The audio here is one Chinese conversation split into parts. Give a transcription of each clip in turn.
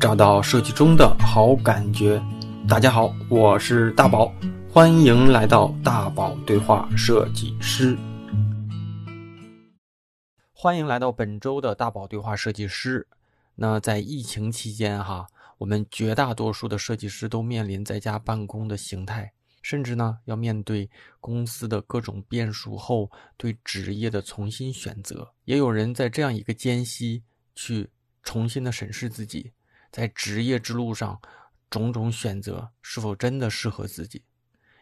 找到设计中的好感觉。大家好，我是大宝，欢迎来到大宝对话设计师。欢迎来到本周的大宝对话设计师。那在疫情期间哈，我们绝大多数的设计师都面临在家办公的形态，甚至呢要面对公司的各种变数后对职业的重新选择。也有人在这样一个间隙去重新的审视自己。在职业之路上，种种选择是否真的适合自己，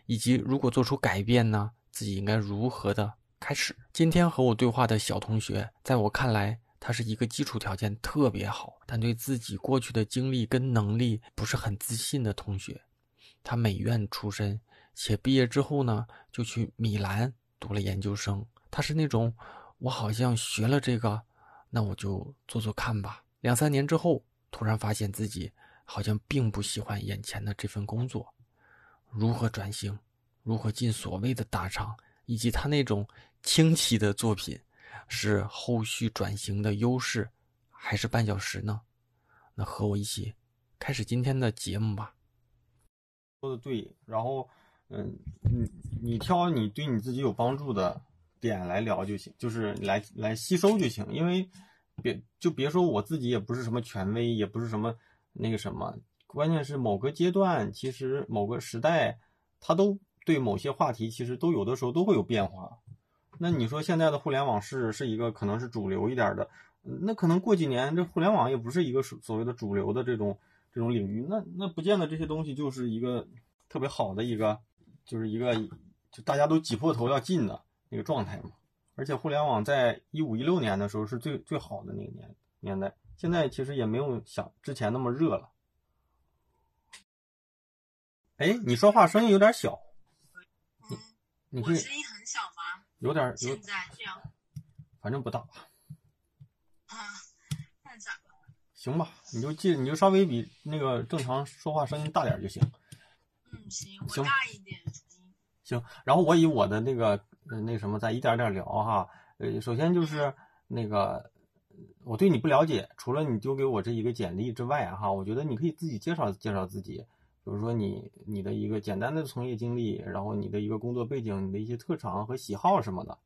以及如果做出改变呢？自己应该如何的开始？今天和我对话的小同学，在我看来，他是一个基础条件特别好，但对自己过去的经历跟能力不是很自信的同学。他美院出身，且毕业之后呢，就去米兰读了研究生。他是那种，我好像学了这个，那我就做做看吧。两三年之后。突然发现自己好像并不喜欢眼前的这份工作，如何转型，如何进所谓的大厂，以及他那种清奇的作品，是后续转型的优势，还是绊脚石呢？那和我一起开始今天的节目吧。说的对，然后，嗯，你你挑你对你自己有帮助的点来聊就行，就是来来吸收就行，因为。别就别说我自己也不是什么权威，也不是什么那个什么，关键是某个阶段，其实某个时代，它都对某些话题，其实都有的时候都会有变化。那你说现在的互联网是是一个可能是主流一点的，那可能过几年这互联网也不是一个所所谓的主流的这种这种领域，那那不见得这些东西就是一个特别好的一个，就是一个就大家都挤破头要进的那个状态嘛。而且互联网在一五一六年的时候是最最好的那个年年代，现在其实也没有想之前那么热了。哎，你说话声音有点小。嗯，你我声音很小吗？有点。现在这样。反正不大。啊，那咋办？行吧，你就记，你就稍微比那个正常说话声音大点就行。嗯，行，我大一点。行，然后我以我的那个。呃，那什么，再一点点聊哈。呃，首先就是那个，我对你不了解，除了你丢给我这一个简历之外哈，我觉得你可以自己介绍介绍自己，比如说你你的一个简单的从业经历，然后你的一个工作背景，你的一些特长和喜好什么的。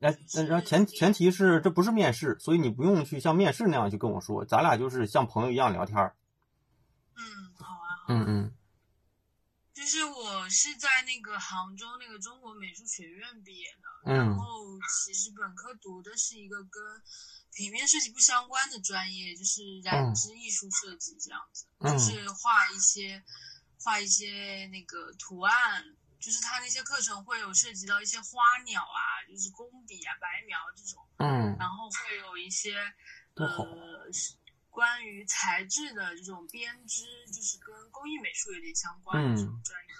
哎，然后前前提是这不是面试，所以你不用去像面试那样去跟我说，咱俩就是像朋友一样聊天嗯，好啊。嗯嗯。就是我是在那个杭州那个中国美术学院毕业的，然后其实本科读的是一个跟平面设计不相关的专业，就是染织艺术设计这样子，就是画一些画一些那个图案，就是他那些课程会有涉及到一些花鸟啊，就是工笔啊、白描这种，嗯，然后会有一些呃。关于材质的这种编织，就是跟工艺美术有点相关的这种专业。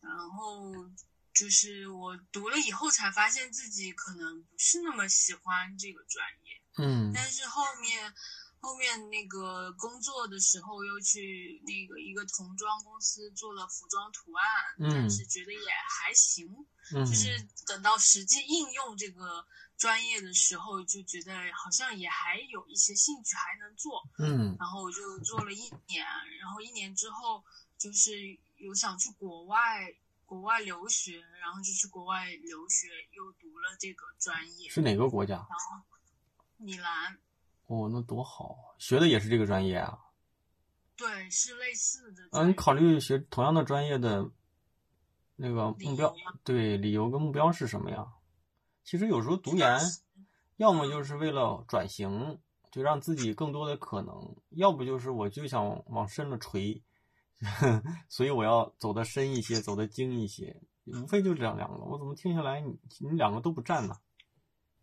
然后就是我读了以后才发现自己可能不是那么喜欢这个专业。嗯。但是后面后面那个工作的时候又去那个一个童装公司做了服装图案，但是觉得也还行。嗯。就是等到实际应用这个。专业的时候就觉得好像也还有一些兴趣还能做，嗯，然后我就做了一年，然后一年之后就是有想去国外国外留学，然后就去国外留学，又读了这个专业。是哪个国家？然后米兰。哦，那多好，学的也是这个专业啊？对，是类似的。啊，你考虑学同样的专业的那个目标？对，理由跟目标是什么呀？其实有时候读研，要么就是为了转型，就让自己更多的可能；要不就是我就想往深了锤，所以我要走得深一些，走得精一些。无非就这样两个。我怎么听下来，你你两个都不占呢？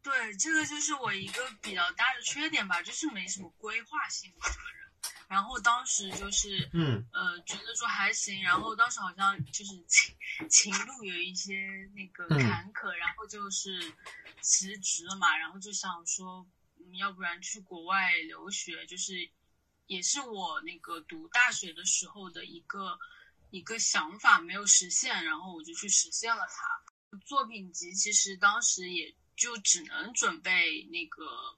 对，这个就是我一个比较大的缺点吧，就是没什么规划性。然后当时就是，嗯，呃，觉得说还行。然后当时好像就是情情路有一些那个坎坷，然后就是辞职了嘛。然后就想说，嗯要不然去国外留学，就是也是我那个读大学的时候的一个一个想法没有实现，然后我就去实现了它。作品集其实当时也就只能准备那个。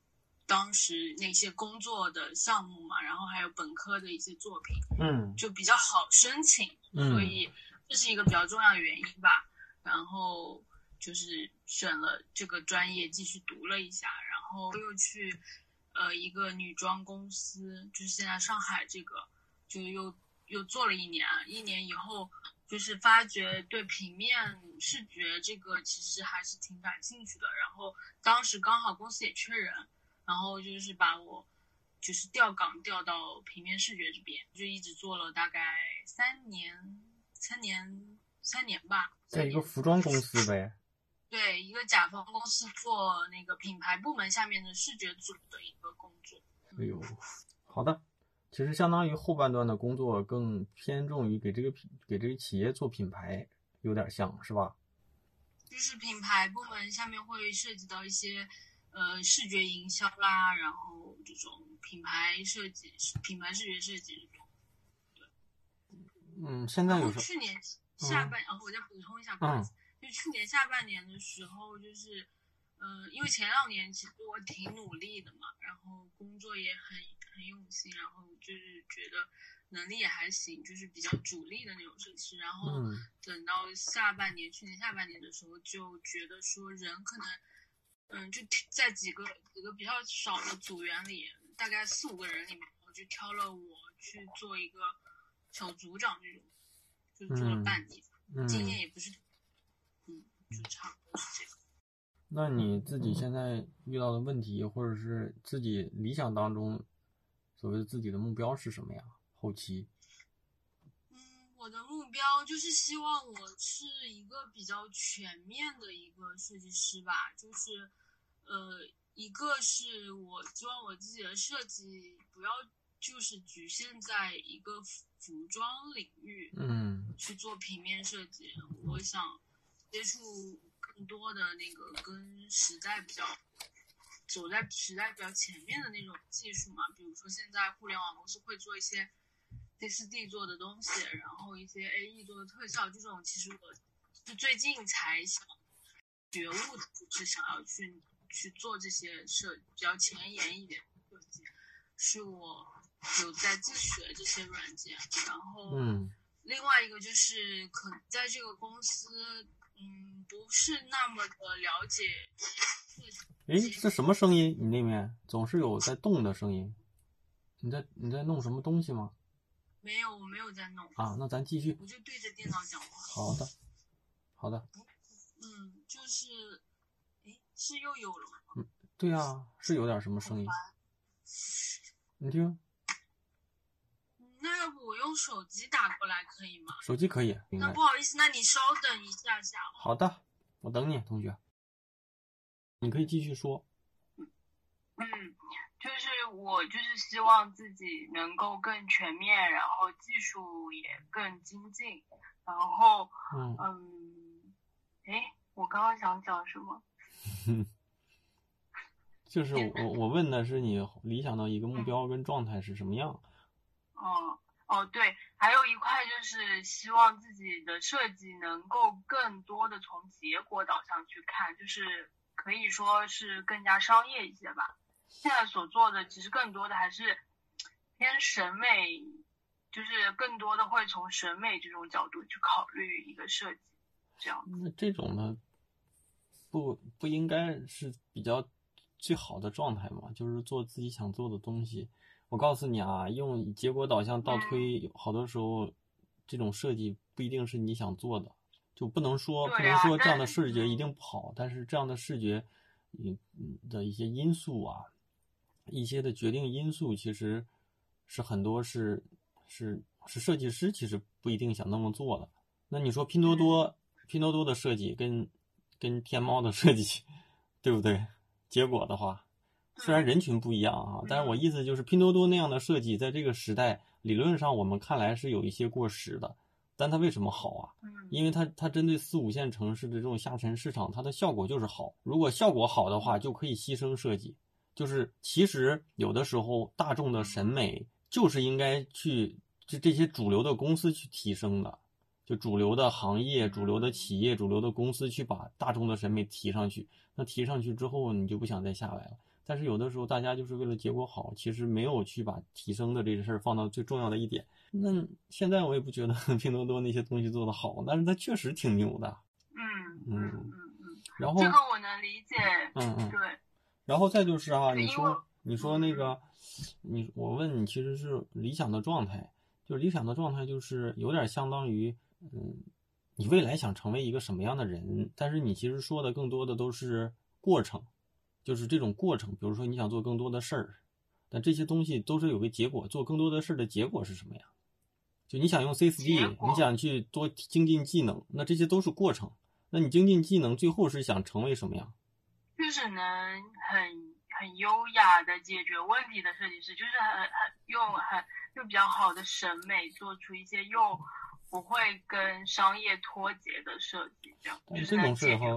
当时那些工作的项目嘛，然后还有本科的一些作品，嗯，就比较好申请，所以这是一个比较重要的原因吧。然后就是选了这个专业继续读了一下，然后又去呃一个女装公司，就是现在上海这个，就又又做了一年，一年以后就是发觉对平面视觉这个其实还是挺感兴趣的，然后当时刚好公司也缺人。然后就是把我，就是调岗调到平面视觉这边，就一直做了大概三年，三年三年吧。在一个服装公司呗。对，一个甲方公司做那个品牌部门下面的视觉组的一个工作。哎呦，好的，其实相当于后半段的工作更偏重于给这个品给这个企业做品牌，有点像是吧？就是品牌部门下面会涉及到一些。呃，视觉营销啦，然后这种品牌设计、品牌视觉设计这种，对。嗯，现在有去年下半，然后我再补充一下，不好意思，就去年下半年的时候，就是，嗯，因为前两年其实我挺努力的嘛，然后工作也很很用心，然后就是觉得能力也还行，就是比较主力的那种设计师。然后等到下半年，去年下半年的时候，就觉得说人可能。嗯，就在几个几个比较少的组员里，大概四五个人里面，我就挑了我去做一个小组长这种，就做了半年，经验也不是，嗯，就差不多是这个。那你自己现在遇到的问题，或者是自己理想当中所谓自己的目标是什么呀？后期？嗯，我的目标就是希望我是一个比较全面的一个设计师吧，就是。呃，一个是我希望我自己的设计不要就是局限在一个服装领域，嗯，去做平面设计。我想接触更多的那个跟时代比较走在时代比较前面的那种技术嘛，比如说现在互联网公司会做一些 4D 做的东西，然后一些 AE 做的特效，这种其实我是最近才想觉悟的，就是想要去。去做这些设比较前沿一点设计，是我有在自学这些软件，然后，嗯，另外一个就是可能在这个公司，嗯，不是那么的了解。哎，这什么声音？你那边总是有在动的声音，你在你在弄什么东西吗？没有，我没有在弄。啊，那咱继续。我就对着电脑讲话。好的，好的。嗯，就是。是又有了吗？嗯，对呀，是有点什么声音。你听。那要不我用手机打过来可以吗？手机可以。那不好意思，那你稍等一下下。好的，我等你，同学。你可以继续说。嗯，就是我就是希望自己能够更全面，然后技术也更精进，然后嗯嗯，哎，我刚刚想讲什么？就是我我问的是你理想的一个目标跟状态是什么样？哦哦对，还有一块就是希望自己的设计能够更多的从结果导向去看，就是可以说是更加商业一些吧。现在所做的其实更多的还是偏审美，就是更多的会从审美这种角度去考虑一个设计，这样。那这种呢？不不应该是比较最好的状态嘛？就是做自己想做的东西。我告诉你啊，用结果导向倒推，好多时候这种设计不一定是你想做的，就不能说不能说这样的视觉一定不好。但是这样的视觉，嗯的一些因素啊，一些的决定因素，其实是很多是是是设计师其实不一定想那么做的。那你说拼多多，拼多多的设计跟。跟天猫的设计，对不对？结果的话，虽然人群不一样啊，但是我意思就是，拼多多那样的设计，在这个时代，理论上我们看来是有一些过时的。但它为什么好啊？因为它它针对四五线城市的这种下沉市场，它的效果就是好。如果效果好的话，就可以牺牲设计。就是其实有的时候，大众的审美就是应该去这这些主流的公司去提升的。就主流的行业、主流的企业、主流的公司去把大众的审美提上去，那提上去之后，你就不想再下来了。但是有的时候大家就是为了结果好，其实没有去把提升的这个事儿放到最重要的一点。那现在我也不觉得 拼多多那些东西做的好，但是它确实挺牛的。嗯嗯嗯嗯。然后这个我能理解。嗯嗯。对。然后再就是啊，你说你说那个，你我问你，其实是理想的状态，就是理想的状态就是有点相当于，嗯，你未来想成为一个什么样的人？但是你其实说的更多的都是过程。就是这种过程，比如说你想做更多的事儿，但这些东西都是有个结果。做更多的事儿的结果是什么呀？就你想用 C 四 D，你想去多精进技能，那这些都是过程。那你精进技能，最后是想成为什么呀？就是能很很优雅的解决问题的设计师，就是很很用很用比较好的审美做出一些又。不会跟商业脱节的设计，这样就是这种事哈。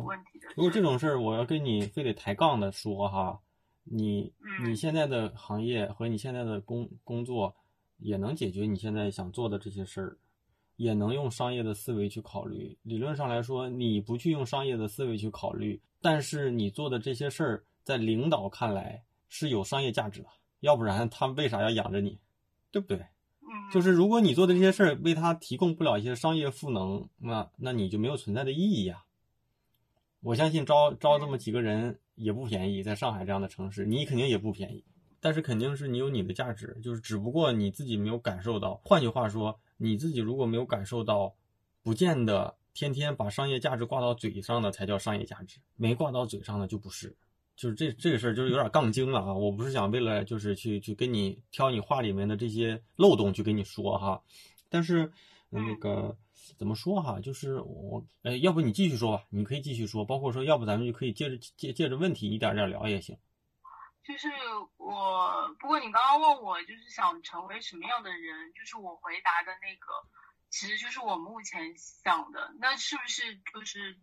如果这种事儿，我要跟你非得抬杠的说哈，你你现在的行业和你现在的工工作也能解决你现在想做的这些事儿，也能用商业的思维去考虑。理论上来说，你不去用商业的思维去考虑，但是你做的这些事儿在领导看来是有商业价值的，要不然他为啥要养着你，对不对？就是如果你做的这些事儿为他提供不了一些商业赋能，那那你就没有存在的意义呀。我相信招招这么几个人也不便宜，在上海这样的城市，你肯定也不便宜。但是肯定是你有你的价值，就是只不过你自己没有感受到。换句话说，你自己如果没有感受到，不见得天天把商业价值挂到嘴上的才叫商业价值，没挂到嘴上的就不是。就是这这个事儿，就是有点杠精了啊！我不是想为了就是去去跟你挑你话里面的这些漏洞去跟你说哈，但是那个怎么说哈，就是我哎，要不你继续说吧，你可以继续说，包括说要不咱们就可以借着借借着问题一点点聊也行。就是我，不过你刚刚问我就是想成为什么样的人，就是我回答的那个，其实就是我目前想的。那是不是就是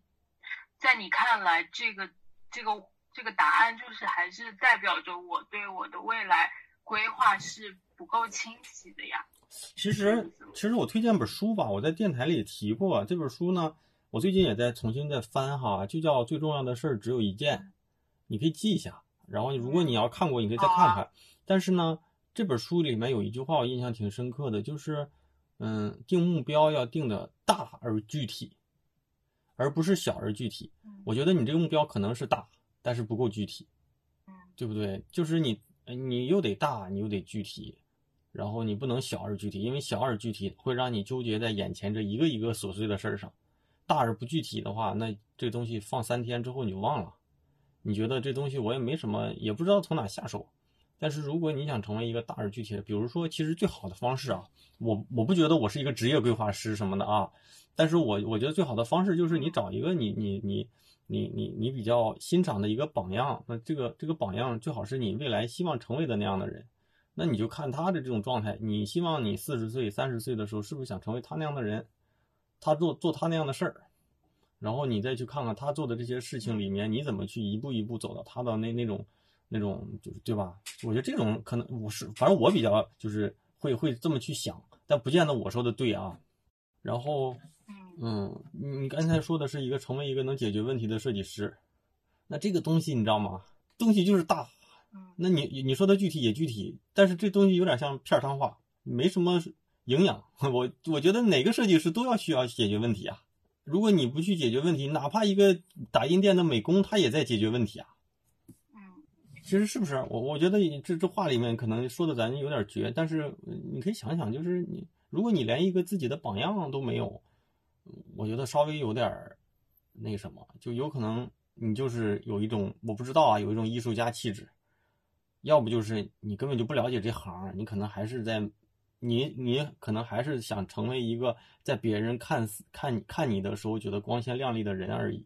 在你看来，这个这个？这个答案就是还是代表着我对我的未来规划是不够清晰的呀。其实，其实我推荐本书吧，我在电台里也提过这本书呢。我最近也在重新在翻哈，就叫《最重要的事儿只有一件》，你可以记一下。然后，如果你要看过，你可以再看看。但是呢，这本书里面有一句话我印象挺深刻的，就是，嗯，定目标要定的大而具体，而不是小而具体。我觉得你这个目标可能是大。但是不够具体，嗯，对不对？就是你，你又得大，你又得具体，然后你不能小而具体，因为小而具体会让你纠结在眼前这一个一个琐碎的事儿上。大而不具体的话，那这东西放三天之后你就忘了。你觉得这东西我也没什么，也不知道从哪下手。但是如果你想成为一个大而具体的，比如说，其实最好的方式啊，我我不觉得我是一个职业规划师什么的啊，但是我我觉得最好的方式就是你找一个你你你。你你你比较欣赏的一个榜样，那这个这个榜样最好是你未来希望成为的那样的人，那你就看他的这种状态，你希望你四十岁、三十岁的时候是不是想成为他那样的人，他做做他那样的事儿，然后你再去看看他做的这些事情里面，你怎么去一步一步走到他的那那种那种就是对吧？我觉得这种可能我是反正我比较就是会会这么去想，但不见得我说的对啊，然后。嗯，你刚才说的是一个成为一个能解决问题的设计师，那这个东西你知道吗？东西就是大，那你你说的具体也具体，但是这东西有点像片儿汤话，没什么营养。我我觉得哪个设计师都要需要解决问题啊。如果你不去解决问题，哪怕一个打印店的美工，他也在解决问题啊。嗯，其实是不是？我我觉得这这话里面可能说的咱有点绝，但是你可以想想，就是你如果你连一个自己的榜样都没有。我觉得稍微有点那什么，就有可能你就是有一种我不知道啊，有一种艺术家气质，要不就是你根本就不了解这行，你可能还是在你你可能还是想成为一个在别人看看你看你的时候觉得光鲜亮丽的人而已，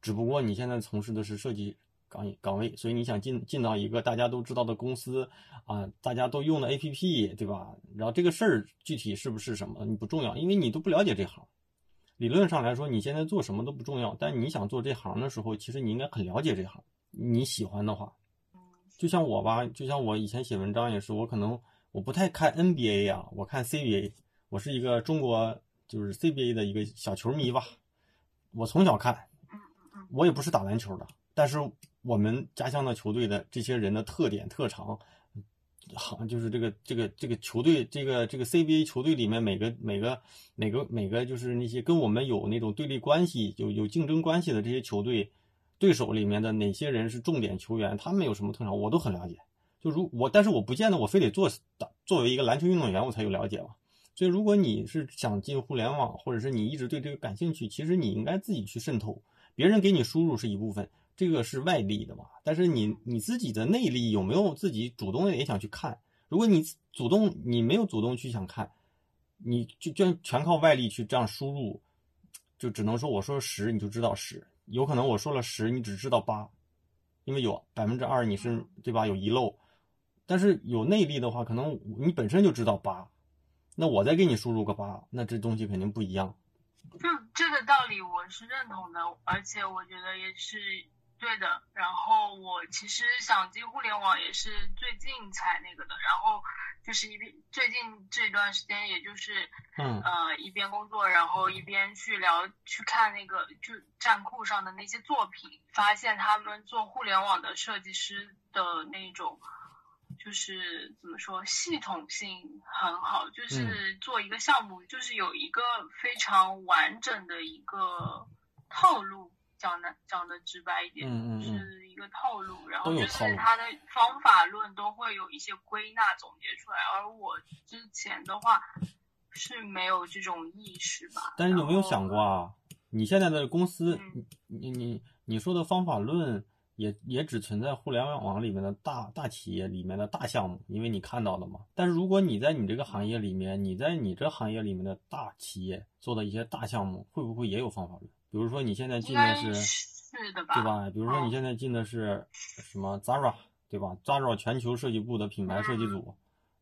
只不过你现在从事的是设计岗岗位，所以你想进进到一个大家都知道的公司啊，大家都用的 APP 对吧？然后这个事儿具体是不是什么你不重要，因为你都不了解这行。理论上来说，你现在做什么都不重要，但你想做这行的时候，其实你应该很了解这行。你喜欢的话，就像我吧，就像我以前写文章也是，我可能我不太看 NBA 啊，我看 CBA，我是一个中国就是 CBA 的一个小球迷吧。我从小看，我也不是打篮球的，但是我们家乡的球队的这些人的特点特长，好就是这个这个这个球队这个这个 CBA 球队里面每个每个每个每个就是那些跟我们有那种对立关系有有竞争关系的这些球队对手里面的哪些人是重点球员，他们有什么特长，我都很了解。就如我，但是我不见得我非得做作为一个篮球运动员我才有了解嘛。所以如果你是想进互联网，或者是你一直对这个感兴趣，其实你应该自己去渗透。别人给你输入是一部分，这个是外力的嘛。但是你你自己的内力有没有自己主动的也想去看？如果你主动你没有主动去想看，你就就全靠外力去这样输入，就只能说我说十你就知道十，有可能我说了十你只知道八，因为有百分之二你是对吧有遗漏。但是有内力的话，可能你本身就知道八。那我再给你输入个八，那这东西肯定不一样。就这个道理我是认同的，而且我觉得也是对的。然后我其实想进互联网也是最近才那个的。然后就是一边最近这段时间，也就是嗯呃一边工作，然后一边去聊去看那个就站酷上的那些作品，发现他们做互联网的设计师的那种。就是怎么说，系统性很好，就是做一个项目，就是有一个非常完整的一个套路，讲的讲的直白一点，是一个套路，然后就是它的方法论都会有一些归纳总结出来，而我之前的话是没有这种意识吧。但是你有没有想过啊？你现在的公司，你你你说的方法论。也也只存在互联网里面的大大企业里面的大项目，因为你看到了嘛。但是如果你在你这个行业里面，你在你这行业里面的大企业做的一些大项目，会不会也有方法论？比如说你现在进的是，是的吧？对吧？比如说你现在进的是什么 Zara，对吧？Zara 全球设计部的品牌设计组，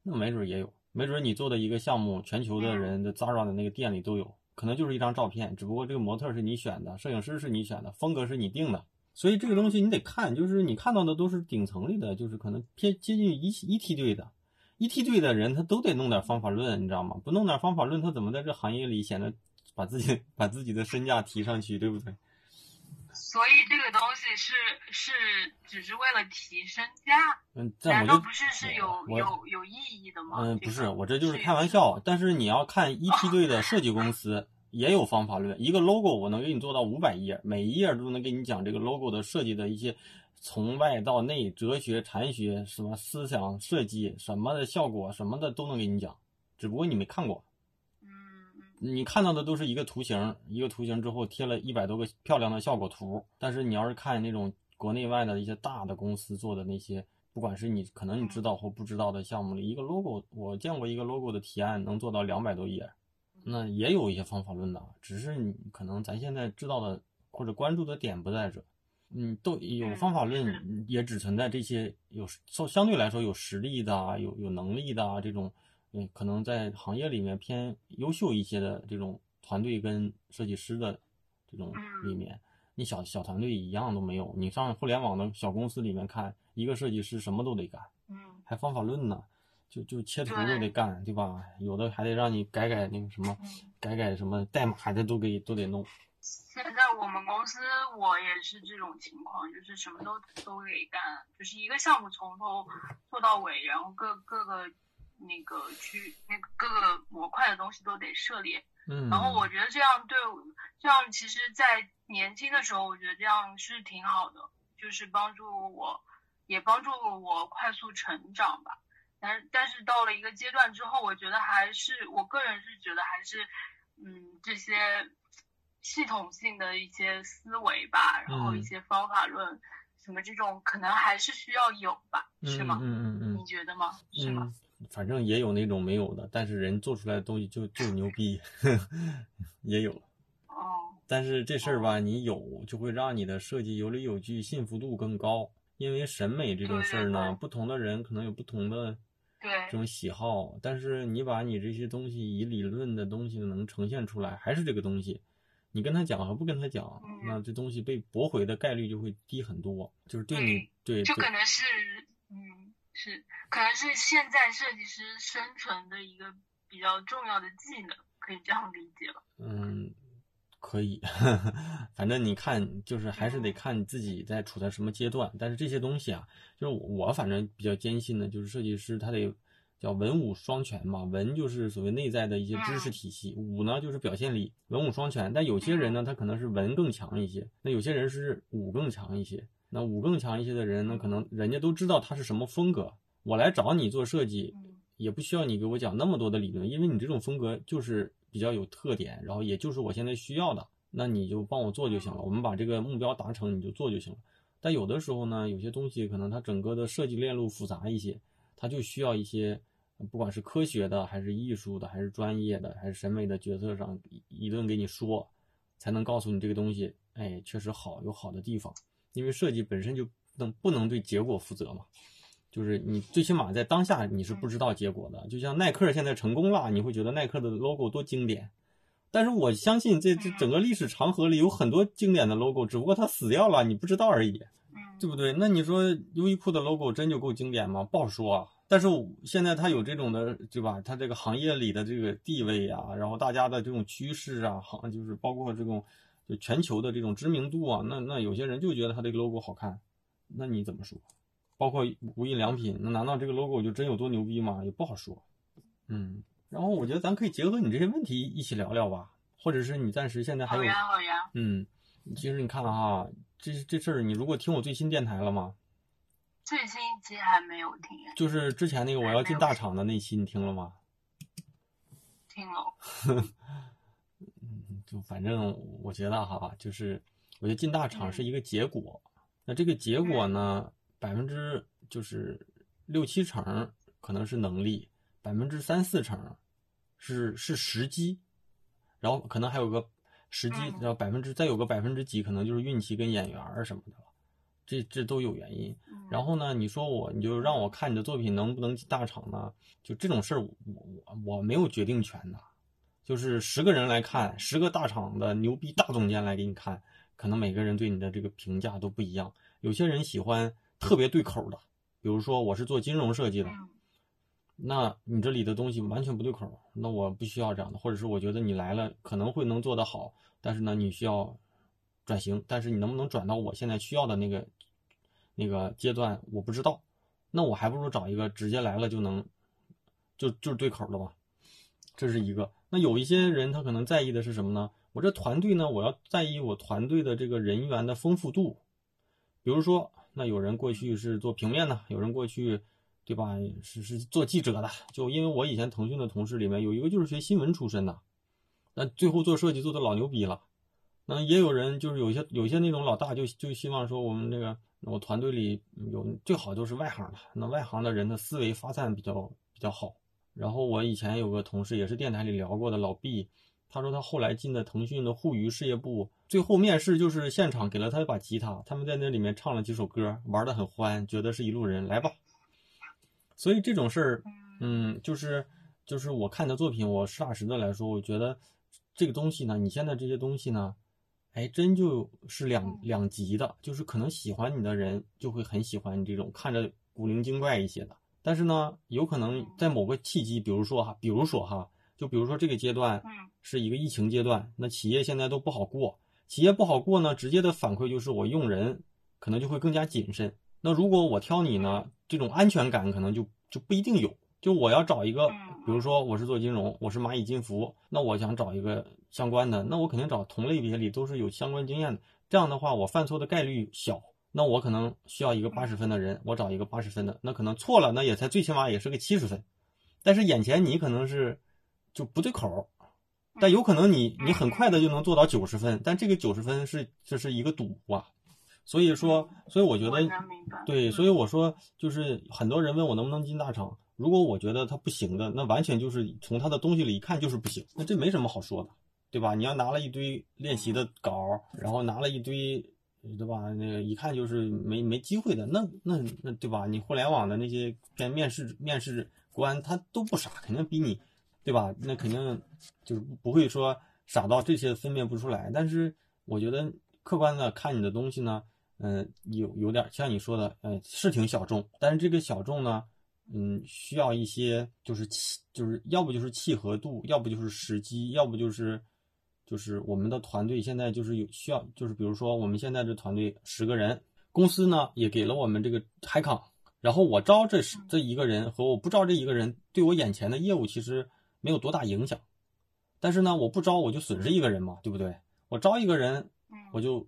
那没准也有，没准你做的一个项目，全球的人的 Zara 的那个店里都有，可能就是一张照片，只不过这个模特是你选的，摄影师是你选的，风格是你定的。所以这个东西你得看，就是你看到的都是顶层里的，就是可能偏接近一一梯队的，一梯队的人他都得弄点方法论，你知道吗？不弄点方法论，他怎么在这行业里显得把自己把自己的身价提上去，对不对？所以这个东西是是只是为了提身价，嗯，难道不是是有有有意义的吗？嗯，不是，我这就是开玩笑。但是你要看一梯队的设计公司。也有方法论，一个 logo 我能给你做到五百页，每一页都能给你讲这个 logo 的设计的一些从外到内哲学、禅学、什么思想设计、什么的效果什么的都能给你讲，只不过你没看过。嗯，你看到的都是一个图形，一个图形之后贴了一百多个漂亮的效果图，但是你要是看那种国内外的一些大的公司做的那些，不管是你可能你知道或不知道的项目里，一个 logo 我见过一个 logo 的提案能做到两百多页。那也有一些方法论的，只是你可能咱现在知道的或者关注的点不在这，嗯，都有方法论，也只存在这些有相相对来说有实力的、有有能力的这种，嗯，可能在行业里面偏优秀一些的这种团队跟设计师的这种里面，你小小团队一样都没有。你上互联网的小公司里面看，一个设计师什么都得干，嗯，还方法论呢。就就切图就得干，对吧？有的还得让你改改那个什么，改改什么代码，还得都给都得弄。现在我们公司我也是这种情况，就是什么都都得干，就是一个项目从头做到尾，然后各各个那个区那个各个模块的东西都得涉猎。嗯。然后我觉得这样对，这样其实，在年轻的时候，我觉得这样是挺好的，就是帮助我，也帮助我快速成长吧。但但是到了一个阶段之后，我觉得还是我个人是觉得还是，嗯，这些系统性的一些思维吧，然后一些方法论，什么这种可能还是需要有吧，是吗？嗯嗯嗯，你觉得吗？是吗？反正也有那种没有的，但是人做出来的东西就就牛逼，也有。哦。但是这事儿吧，你有就会让你的设计有理有据，信服度更高，因为审美这种事儿呢，不同的人可能有不同的。这种喜好，但是你把你这些东西以理论的东西能呈现出来，还是这个东西，你跟他讲和不跟他讲，那这东西被驳回的概率就会低很多。就是对你对，就可能是嗯是，可能是现在设计师生存的一个比较重要的技能，可以这样理解吧？嗯，可以，反正你看，就是还是得看你自己在处在什么阶段。但是这些东西啊，就是我反正比较坚信的，就是设计师他得叫文武双全嘛。文就是所谓内在的一些知识体系，武呢就是表现力，文武双全。但有些人呢，他可能是文更强一些，那有些人是武更强一些。那武更强一些的人，那可能人家都知道他是什么风格。我来找你做设计，也不需要你给我讲那么多的理论，因为你这种风格就是。比较有特点，然后也就是我现在需要的，那你就帮我做就行了。我们把这个目标达成，你就做就行了。但有的时候呢，有些东西可能它整个的设计链路复杂一些，它就需要一些，不管是科学的，还是艺术的，还是专业的，还是审美的角色上一顿给你说，才能告诉你这个东西，哎，确实好，有好的地方。因为设计本身就能不能对结果负责嘛？就是你最起码在当下你是不知道结果的，就像耐克现在成功了，你会觉得耐克的 logo 多经典。但是我相信这这整个历史长河里有很多经典的 logo，只不过它死掉了，你不知道而已，对不对？那你说优衣库的 logo 真就够经典吗？不好说啊。但是现在它有这种的，对吧？它这个行业里的这个地位啊，然后大家的这种趋势啊，行就是包括这种就全球的这种知名度啊，那那有些人就觉得它这个 logo 好看，那你怎么说？包括无印良品，那难道这个 logo 就真有多牛逼吗？也不好说。嗯，然后我觉得咱可以结合你这些问题一起聊聊吧，或者是你暂时现在还有，好呀好呀。嗯，其实你看了哈，这这事儿你如果听我最新电台了吗？最新一期还没有听。就是之前那个我要进大厂的那期，你听了吗？听了。嗯，就反正我觉得哈，就是我觉得进大厂是一个结果，那这个结果呢？百分之就是六七成可能是能力，百分之三四成是是时机，然后可能还有个时机，然后百分之再有个百分之几可能就是运气跟眼缘什么的了，这这都有原因。然后呢，你说我你就让我看你的作品能不能进大厂呢？就这种事儿，我我我没有决定权的，就是十个人来看，十个大厂的牛逼大总监来给你看，可能每个人对你的这个评价都不一样，有些人喜欢。特别对口的，比如说我是做金融设计的，那你这里的东西完全不对口，那我不需要这样的，或者是我觉得你来了可能会能做得好，但是呢你需要转型，但是你能不能转到我现在需要的那个那个阶段，我不知道，那我还不如找一个直接来了就能就就是对口的吧，这是一个。那有一些人他可能在意的是什么呢？我这团队呢，我要在意我团队的这个人员的丰富度，比如说。那有人过去是做平面的，有人过去，对吧？是是做记者的。就因为我以前腾讯的同事里面有一个就是学新闻出身的，那最后做设计做的老牛逼了。那也有人就是有些有些那种老大就就希望说我们这个我团队里有最好就是外行的，那外行的人的思维发散比较比较好。然后我以前有个同事也是电台里聊过的老毕。他说他后来进的腾讯的互娱事业部，最后面试就是现场给了他一把吉他，他们在那里面唱了几首歌，玩的很欢，觉得是一路人，来吧。所以这种事儿，嗯，就是就是我看的作品，我实打实的来说，我觉得这个东西呢，你现在这些东西呢，哎，真就是两两极的，就是可能喜欢你的人就会很喜欢你这种看着古灵精怪一些的，但是呢，有可能在某个契机，比如说哈，比如说哈。就比如说这个阶段，是一个疫情阶段，那企业现在都不好过，企业不好过呢，直接的反馈就是我用人可能就会更加谨慎。那如果我挑你呢，这种安全感可能就就不一定有。就我要找一个，比如说我是做金融，我是蚂蚁金服，那我想找一个相关的，那我肯定找同类别里都是有相关经验的。这样的话，我犯错的概率小。那我可能需要一个八十分的人，我找一个八十分的，那可能错了，那也才最起码也是个七十分。但是眼前你可能是。就不对口，但有可能你你很快的就能做到九十分，但这个九十分是这是一个赌啊，所以说，所以我觉得对，所以我说就是很多人问我能不能进大厂，如果我觉得他不行的，那完全就是从他的东西里一看就是不行，那这没什么好说的，对吧？你要拿了一堆练习的稿，然后拿了一堆，对吧？那个一看就是没没机会的，那那那对吧？你互联网的那些面面试面试官他都不傻，肯定比你。对吧？那肯定就是不会说傻到这些分辨不出来。但是我觉得客观的看你的东西呢，嗯，有有点像你说的，嗯，是挺小众。但是这个小众呢，嗯，需要一些就是契，就是要不就是契合度，要不就是时机，要不就是就是我们的团队现在就是有需要，就是比如说我们现在这团队十个人，公司呢也给了我们这个海康，然后我招这十这一个人和我不招这一个人，对我眼前的业务其实没有多大影响，但是呢，我不招我就损失一个人嘛，对不对？我招一个人，我就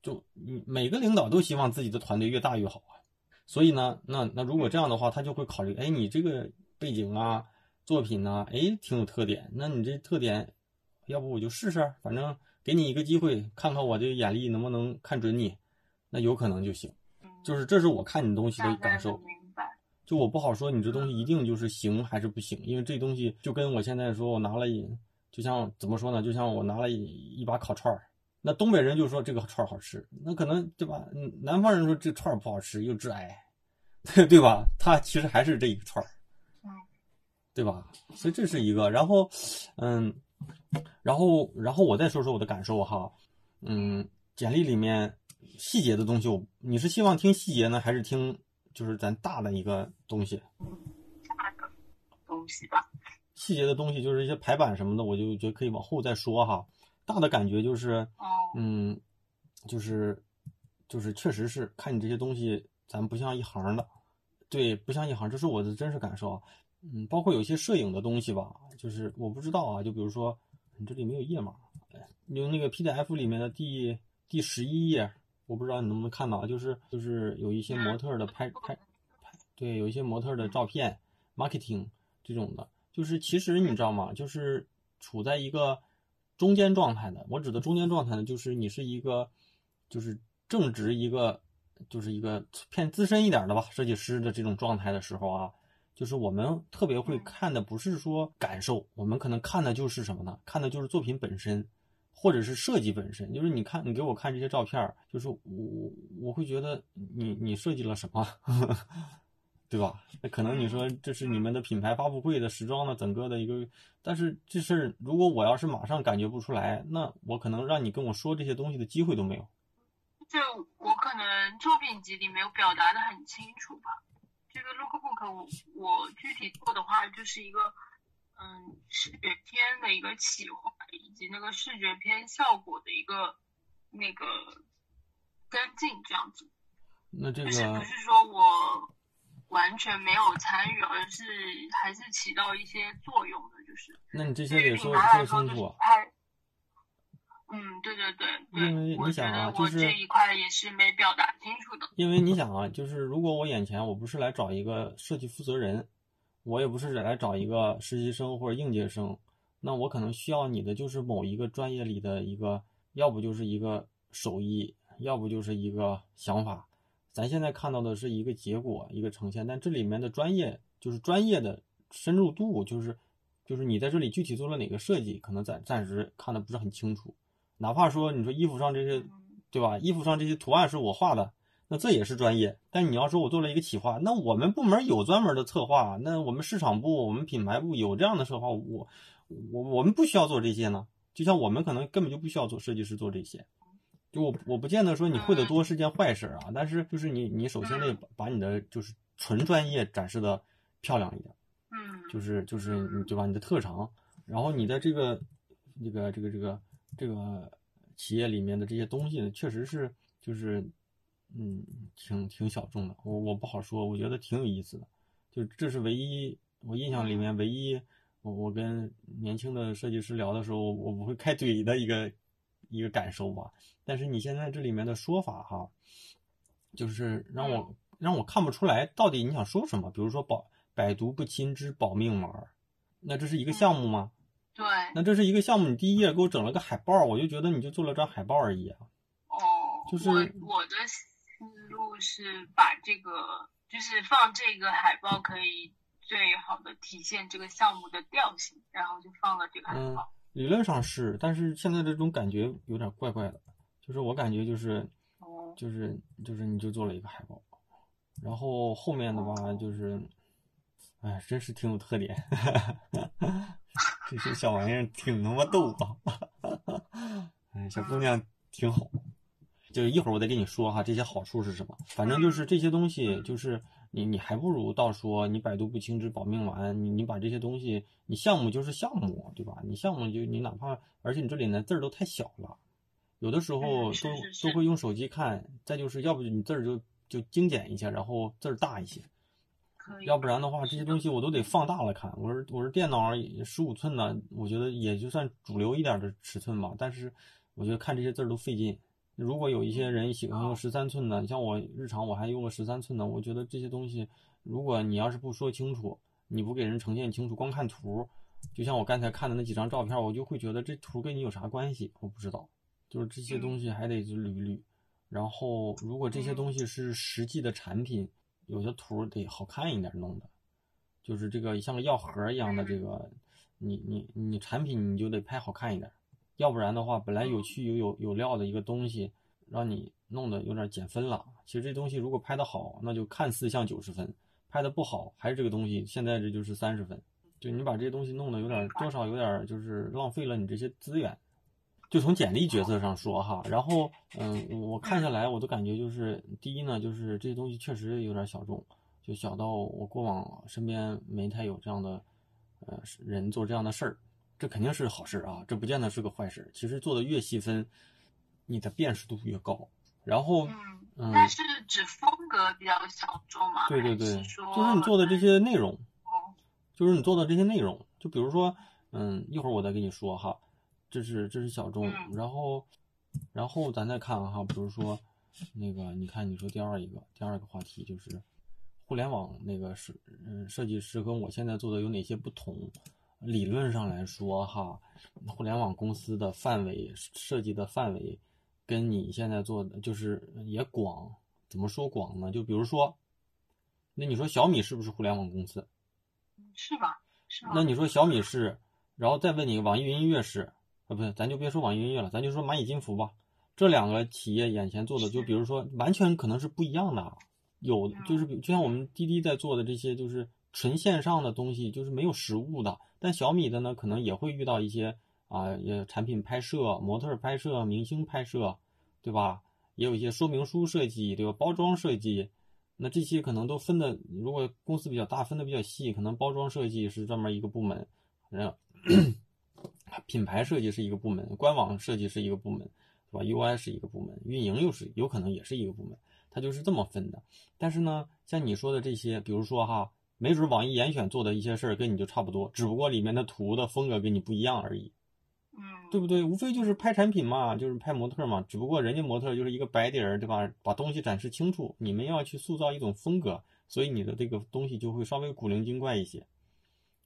就每个领导都希望自己的团队越大越好啊，所以呢，那那如果这样的话，他就会考虑，哎，你这个背景啊。作品呢？哎，挺有特点。那你这特点，要不我就试试，反正给你一个机会，看看我这眼力能不能看准你。那有可能就行。就是这是我看你东西的感受。就我不好说你这东西一定就是行还是不行，因为这东西就跟我现在说我拿了一，就像怎么说呢？就像我拿了一一把烤串儿，那东北人就说这个串儿好吃，那可能对吧？南方人说这串儿不好吃，又致癌，对 对吧？它其实还是这一个串儿。对吧？所以这是一个，然后，嗯，然后，然后我再说说我的感受哈，嗯，简历里面细节的东西，我你是希望听细节呢，还是听就是咱大的一个东西？大的东西吧。细节的东西就是一些排版什么的，我就觉得可以往后再说哈。大的感觉就是，嗯，就是就是确实是看你这些东西，咱不像一行的，对，不像一行，这是我的真实感受。嗯，包括有些摄影的东西吧，就是我不知道啊，就比如说你这里没有页码，用那个 PDF 里面的第第十一页，我不知道你能不能看到，就是就是有一些模特的拍拍拍，对，有一些模特的照片，marketing 这种的，就是其实你知道吗？就是处在一个中间状态的，我指的中间状态呢，就是你是一个就是正值一个就是一个偏资深一点的吧，设计师的这种状态的时候啊。就是我们特别会看的，不是说感受，我们可能看的就是什么呢？看的就是作品本身，或者是设计本身。就是你看，你给我看这些照片，就是我我会觉得你你设计了什么，对吧？那可能你说这是你们的品牌发布会的时装的整个的一个，但是这事儿如果我要是马上感觉不出来，那我可能让你跟我说这些东西的机会都没有。就我可能作品集里没有表达的很清楚吧。这个 lookbook 我我具体做的话就是一个嗯视觉片的一个企划，以及那个视觉片效果的一个那个跟进这样子。那这个是不是说我完全没有参与，而是还是起到一些作用的？就是那你这些得说说清楚。嗯，对对对，因为你想啊，就是这一块也是没表达清楚的。因为你想啊，就是如果我眼前我不是来找一个设计负责人，我也不是来找一个实习生或者应届生，那我可能需要你的就是某一个专业里的一个，要不就是一个手艺，要不就是一个想法。咱现在看到的是一个结果，一个呈现，但这里面的专业就是专业的深入度，就是就是你在这里具体做了哪个设计，可能暂暂时看的不是很清楚。哪怕说你说衣服上这些，对吧？衣服上这些图案是我画的，那这也是专业。但你要说我做了一个企划，那我们部门有专门的策划，那我们市场部、我们品牌部有这样的策划，我我我们不需要做这些呢。就像我们可能根本就不需要做设计师做这些。就我我不见得说你会的多是件坏事啊，但是就是你你首先得把你的就是纯专业展示的漂亮一点，嗯，就是就是你对吧？你的特长，然后你的这个这个这个这个。这个企业里面的这些东西呢，确实是就是，嗯，挺挺小众的。我我不好说，我觉得挺有意思的。就这是唯一我印象里面唯一，我我跟年轻的设计师聊的时候，我不会开怼的一个一个感受吧。但是你现在这里面的说法哈，就是让我让我看不出来到底你想说什么。比如说保百毒不侵之保命丸，那这是一个项目吗？对，那这是一个项目，你第一页给我整了个海报，我就觉得你就做了张海报而已啊。哦，就是我的思路是把这个，就是放这个海报可以最好的体现这个项目的调性，然后就放了这个海报。理论上是，但是现在这种感觉有点怪怪的，就是我感觉就是，就是就是你就做了一个海报，然后后面的吧就是，哎，真是挺有特点。这些小玩意儿挺他妈逗啊！哎，小姑娘挺好。就一会儿我再跟你说哈，这些好处是什么。反正就是这些东西，就是你你还不如到说你百毒不侵之保命丸，你你把这些东西，你项目就是项目，对吧？你项目就你哪怕，而且你这里呢字儿都太小了，有的时候都都会用手机看，再就是要不你字儿就就精简一下，然后字儿大一些。要不然的话，这些东西我都得放大了看。我说我说电脑十五寸的，我觉得也就算主流一点的尺寸吧。但是我觉得看这些字儿都费劲。如果有一些人喜欢用十三寸的，像我日常我还用个十三寸的，我觉得这些东西，如果你要是不说清楚，你不给人呈现清楚，光看图，就像我刚才看的那几张照片，我就会觉得这图跟你有啥关系？我不知道。就是这些东西还得就捋捋。然后如果这些东西是实际的产品。有些图得好看一点弄的，就是这个像个药盒一样的这个，你你你产品你就得拍好看一点，要不然的话，本来有趣有有有料的一个东西，让你弄得有点减分了。其实这东西如果拍得好，那就看似像九十分；拍的不好，还是这个东西，现在这就是三十分。就你把这些东西弄得有点多少有点就是浪费了你这些资源。就从简历角色上说哈，然后嗯，我看下来我都感觉就是第一呢，就是这些东西确实有点小众，就小到我过往身边没太有这样的呃人做这样的事儿，这肯定是好事啊，这不见得是个坏事。其实做的越细分，你的辨识度越高。然后嗯，但是指风格比较小众嘛？对对对，就是你做的这些内容，就是你做的这些内容，就比如说嗯，一会儿我再跟你说哈。这是这是小众，然后，然后咱再看哈，比如说，那个你看你说第二一个第二个话题就是互联网那个设嗯设计师跟我现在做的有哪些不同？理论上来说哈，互联网公司的范围设计的范围跟你现在做的就是也广，怎么说广呢？就比如说，那你说小米是不是互联网公司？是吧？是吧？那你说小米是，然后再问你网易云音乐是？啊，不是，咱就别说网易云音乐了，咱就说蚂蚁金服吧。这两个企业眼前做的，就比如说，完全可能是不一样的。有就是就像我们滴滴在做的这些，就是纯线上的东西，就是没有实物的。但小米的呢，可能也会遇到一些啊，也产品拍摄、模特拍摄、明星拍摄，对吧？也有一些说明书设计，对吧？包装设计，那这些可能都分的，如果公司比较大，分的比较细，可能包装设计是专门一个部门，然后。品牌设计是一个部门，官网设计是一个部门，是吧？UI 是一个部门，运营又是有可能也是一个部门，它就是这么分的。但是呢，像你说的这些，比如说哈，没准网易严选做的一些事儿跟你就差不多，只不过里面的图的风格跟你不一样而已，嗯，对不对？无非就是拍产品嘛，就是拍模特嘛，只不过人家模特就是一个白底儿，对吧？把东西展示清楚，你们要去塑造一种风格，所以你的这个东西就会稍微古灵精怪一些。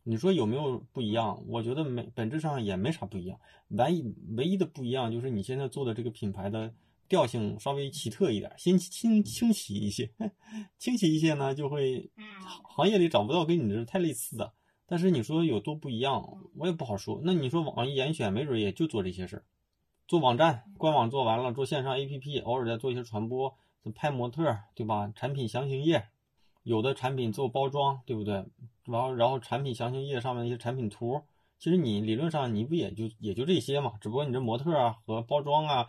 你说有没有不一样？我觉得没，本质上也没啥不一样。唯一唯一的不一样就是你现在做的这个品牌的调性稍微奇特一点，新新清奇一些，清奇一些呢，就会行业里找不到跟你这太类似的。但是你说有多不一样，我也不好说。那你说网易严选没准也就做这些事儿，做网站、官网做完了，做线上 APP，偶尔再做一些传播，拍模特，对吧？产品详情页，有的产品做包装，对不对？然后，然后产品详情页上面那些产品图，其实你理论上你不也就也就这些嘛？只不过你这模特啊和包装啊，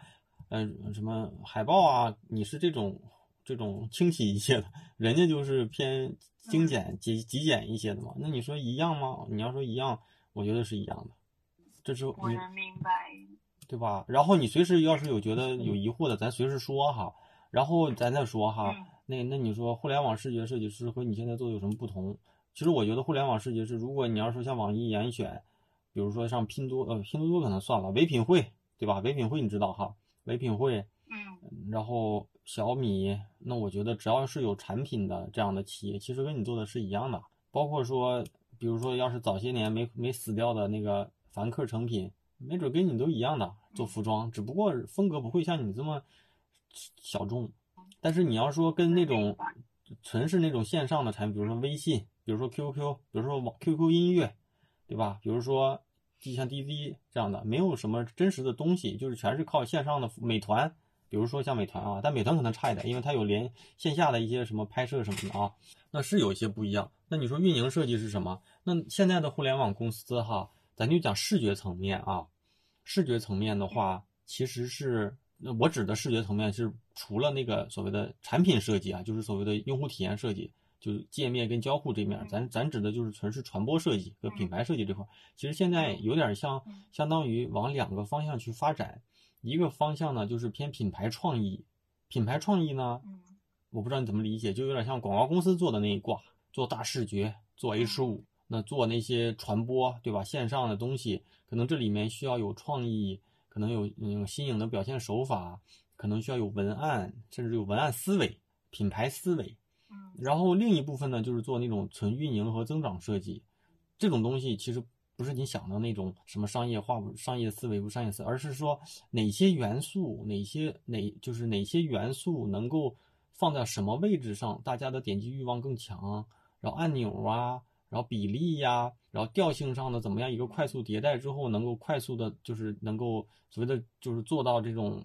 嗯，什么海报啊，你是这种这种清晰一些的，人家就是偏精简、极极简一些的嘛。那你说一样吗？你要说一样，我觉得是一样的。这是我能明白，对吧？然后你随时要是有觉得有疑惑的，咱随时说哈。然后咱再说哈，那那你说互联网视觉设计师和你现在做的有什么不同？其实我觉得互联网视觉是，如果你要说像网易严选，比如说像拼多呃拼多多可能算了，唯品会对吧？唯品会你知道哈，唯品会，嗯，然后小米，那我觉得只要是有产品的这样的企业，其实跟你做的是一样的。包括说，比如说要是早些年没没死掉的那个凡客诚品，没准跟你都一样的做服装，只不过风格不会像你这么小众。但是你要说跟那种纯是那种线上的产品，比如说微信。比如说 QQ，比如说网 QQ 音乐，对吧？比如说就就像滴滴这样的，没有什么真实的东西，就是全是靠线上的。美团，比如说像美团啊，但美团可能差一点，因为它有连线下的一些什么拍摄什么的啊，那是有一些不一样。那你说运营设计是什么？那现在的互联网公司哈，咱就讲视觉层面啊，视觉层面的话，其实是我指的视觉层面是除了那个所谓的产品设计啊，就是所谓的用户体验设计。就是界面跟交互这面，咱咱指的就是纯是传播设计和品牌设计这块。其实现在有点像，相当于往两个方向去发展。一个方向呢，就是偏品牌创意。品牌创意呢，我不知道你怎么理解，就有点像广告公司做的那一挂，做大视觉，做 H 五，那做那些传播，对吧？线上的东西，可能这里面需要有创意，可能有那种新颖的表现手法，可能需要有文案，甚至有文案思维、品牌思维。然后另一部分呢，就是做那种纯运营和增长设计，这种东西其实不是你想的那种什么商业化不商业思维不商业思，而是说哪些元素哪些哪就是哪些元素能够放在什么位置上，大家的点击欲望更强，然后按钮啊。然后比例呀，然后调性上的怎么样？一个快速迭代之后，能够快速的，就是能够所谓的就是做到这种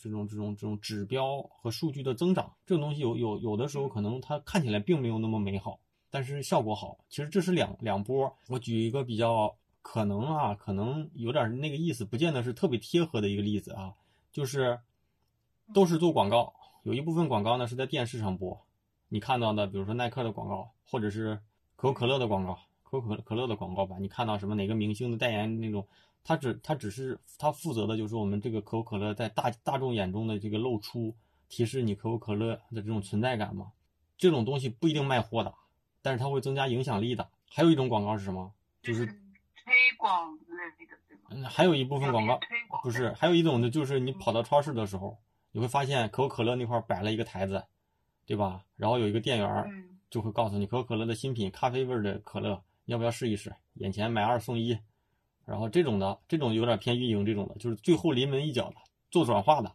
这种这种这种指标和数据的增长。这种东西有有有的时候可能它看起来并没有那么美好，但是效果好。其实这是两两波。我举一个比较可能啊，可能有点那个意思，不见得是特别贴合的一个例子啊，就是都是做广告，有一部分广告呢是在电视上播，你看到的，比如说耐克的广告，或者是。可口可乐的广告，可口可可乐的广告吧，你看到什么哪个明星的代言那种，他只他只是他负责的就是我们这个可口可乐在大大众眼中的这个露出，提示你可口可乐的这种存在感嘛。这种东西不一定卖货的，但是它会增加影响力的。还有一种广告是什么？就是推广类的，对吗？嗯，还有一部分广告不是，还有一种呢，就是你跑到超市的时候，你会发现可口可乐那块摆了一个台子，对吧？然后有一个店员。就会告诉你可口可乐的新品咖啡味的可乐，要不要试一试？眼前买二送一，然后这种的，这种有点偏运营这种的，就是最后临门一脚的做转化的，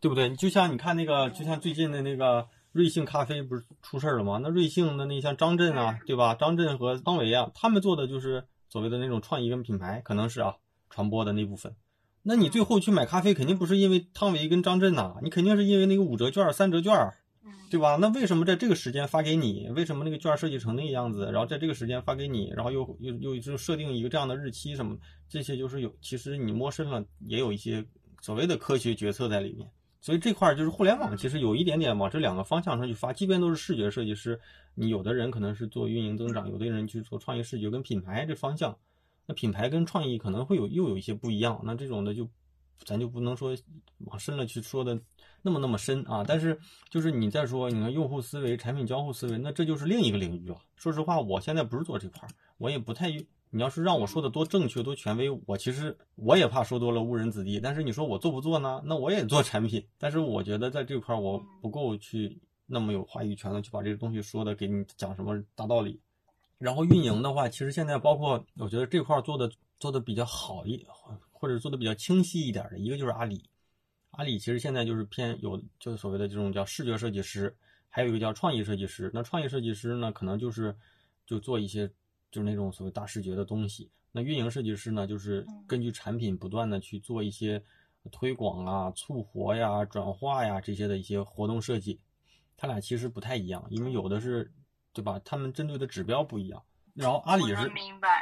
对不对？就像你看那个，就像最近的那个瑞幸咖啡不是出事了吗？那瑞幸的那像张震啊，对吧？张震和汤唯啊，他们做的就是所谓的那种创意跟品牌，可能是啊传播的那部分。那你最后去买咖啡，肯定不是因为汤唯跟张震呐，你肯定是因为那个五折券、三折券。对吧？那为什么在这个时间发给你？为什么那个券设计成那个样子？然后在这个时间发给你，然后又又又就设定一个这样的日期什么？这些就是有，其实你摸深了也有一些所谓的科学决策在里面。所以这块就是互联网，其实有一点点往这两个方向上去发。即便都是视觉设计师，你有的人可能是做运营增长，有的人去做创意视觉跟品牌这方向。那品牌跟创意可能会有又有一些不一样。那这种的就咱就不能说往深了去说的。那么那么深啊！但是就是你再说，你看用户思维、产品交互思维，那这就是另一个领域了。说实话，我现在不是做这块儿，我也不太。你要是让我说的多正确、多权威，我其实我也怕说多了误人子弟。但是你说我做不做呢？那我也做产品，但是我觉得在这块儿我不够去那么有话语权的去把这个东西说的给你讲什么大道理。然后运营的话，其实现在包括我觉得这块做的做的比较好一，或者做的比较清晰一点的一个就是阿里。阿里其实现在就是偏有，就是所谓的这种叫视觉设计师，还有一个叫创意设计师。那创意设计师呢，可能就是就做一些就是那种所谓大视觉的东西。那运营设计师呢，就是根据产品不断的去做一些推广啊、促活呀、转化呀这些的一些活动设计。他俩其实不太一样，因为有的是，对吧？他们针对的指标不一样。然后阿里是，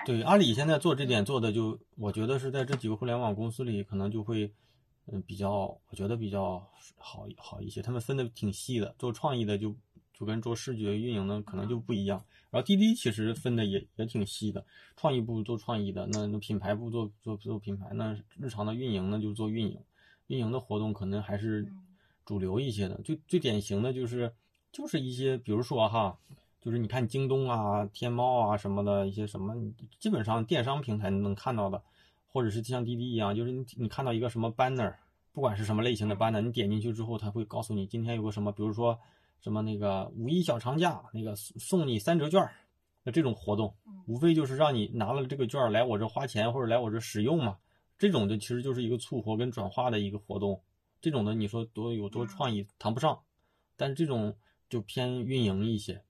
对阿里现在做这点做的就，我觉得是在这几个互联网公司里，可能就会。嗯，比较我觉得比较好好一些，他们分的挺细的，做创意的就就跟做视觉运营的可能就不一样。然后滴滴其实分的也也挺细的，创意部做创意的，那那品牌部做做做品牌，那日常的运营呢就做运营，运营的活动可能还是主流一些的。最最典型的就是就是一些，比如说哈，就是你看京东啊、天猫啊什么的一些什么，基本上电商平台能看到的。或者是像滴滴一样，就是你你看到一个什么 banner，不管是什么类型的 banner，你点进去之后，他会告诉你今天有个什么，比如说什么那个五一小长假，那个送你三折券，那这种活动，无非就是让你拿了这个券来我这花钱或者来我这使用嘛。这种的其实就是一个促活跟转化的一个活动，这种的你说多有多创意谈不上，但是这种就偏运营一些。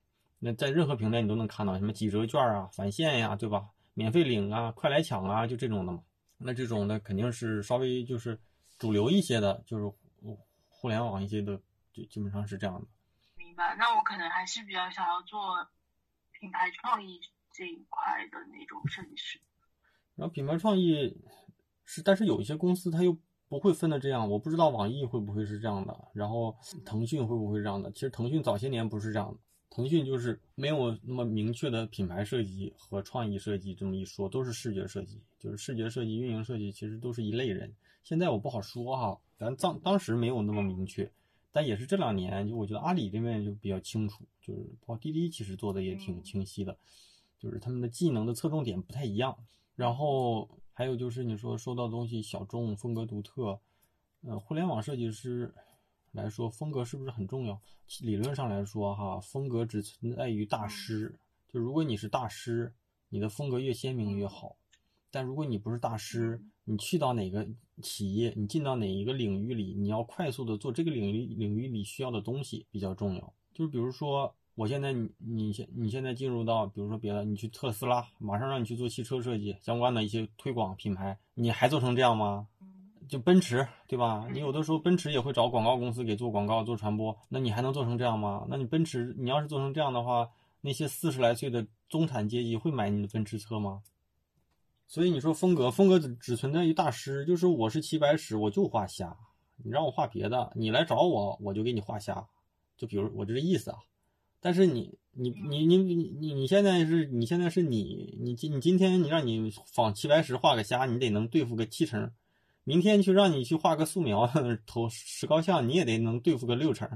那在任何平台你都能看到什么几折券啊、返现呀，对吧？免费领啊、快来抢啊，就这种的嘛。那这种的肯定是稍微就是主流一些的，就是互联网一些的，就基本上是这样的。明白。那我可能还是比较想要做品牌创意这一块的那种设计师。然后品牌创意是，但是有一些公司它又不会分的这样，我不知道网易会不会是这样的，然后腾讯会不会这样的？其实腾讯早些年不是这样的，腾讯就是没有那么明确的品牌设计和创意设计这么一说，都是视觉设计，就是视觉设计、运营设计其实都是一类人。现在我不好说哈，咱当当时没有那么明确，但也是这两年，就我觉得阿里这边就比较清楚，就是包括滴滴其实做的也挺清晰的，就是他们的技能的侧重点不太一样。然后还有就是你说收到东西小众、风格独特，呃，互联网设计师。来说风格是不是很重要？理论上来说，哈，风格只存在于大师。就如果你是大师，你的风格越鲜明越好。但如果你不是大师，你去到哪个企业，你进到哪一个领域里，你要快速的做这个领域领域里需要的东西比较重要。就是比如说，我现在你你现你现在进入到，比如说别的，你去特斯拉，马上让你去做汽车设计相关的一些推广品牌，你还做成这样吗？就奔驰，对吧？你有的时候奔驰也会找广告公司给做广告、做传播，那你还能做成这样吗？那你奔驰，你要是做成这样的话，那些四十来岁的中产阶级会买你的奔驰车吗？所以你说风格，风格只只存在于大师，就是我是齐白石，我就画虾，你让我画别的，你来找我，我就给你画虾。就比如我这个意思啊。但是你你你你你你你现在是你现在是你你今你今天你让你仿齐白石画个虾，你得能对付个七成。明天去让你去画个素描 投石膏像，你也得能对付个六成。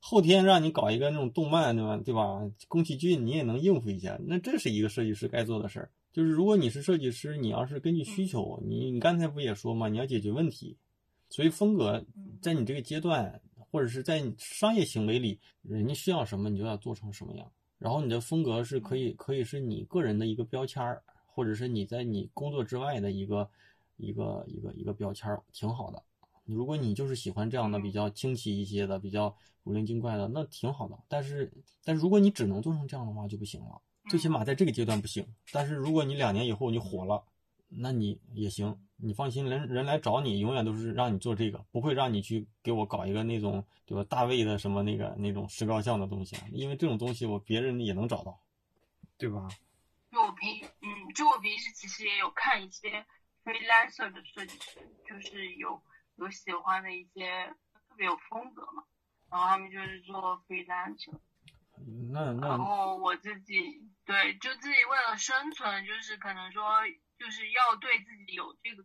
后天让你搞一个那种动漫，对吧？对吧？宫崎骏你也能应付一下。那这是一个设计师该做的事儿。就是如果你是设计师，你要是根据需求，你你刚才不也说嘛？你要解决问题。所以风格在你这个阶段，或者是在商业行为里，人家需要什么，你就要做成什么样。然后你的风格是可以可以是你个人的一个标签儿，或者是你在你工作之外的一个。一个一个一个标签儿挺好的，如果你就是喜欢这样的比较清奇一些的、比较古灵精怪的，那挺好的。但是，但是如果你只能做成这样的话就不行了，最起码在这个阶段不行。但是如果你两年以后你火了，那你也行，你放心，人人来找你永远都是让你做这个，不会让你去给我搞一个那种对吧大卫的什么那个那种石膏像的东西，因为这种东西我别人也能找到，对吧？就我平嗯，就我平时其实也有看一些。Freelancer 的设计师就是有有喜欢的一些特别有风格嘛，然后他们就是做 freelancer。那那。然后我自己对，就自己为了生存，就是可能说就是要对自己有这个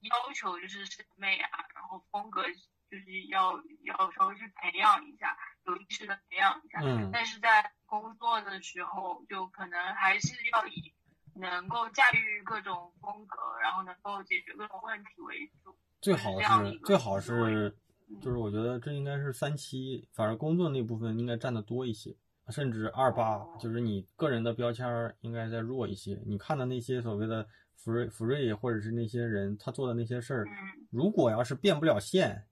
要求，就是审美啊，然后风格就是要要稍微去培养一下，有意识的培养一下。嗯。但是在工作的时候，就可能还是要以。能够驾驭各种风格，然后能够解决各种问题为主。最好是最好是，就是我觉得这应该是三七，反正工作那部分应该占的多一些，甚至二八，就是你个人的标签应该再弱一些。你看的那些所谓的福瑞、福瑞或者是那些人，他做的那些事儿，如果要是变不了线，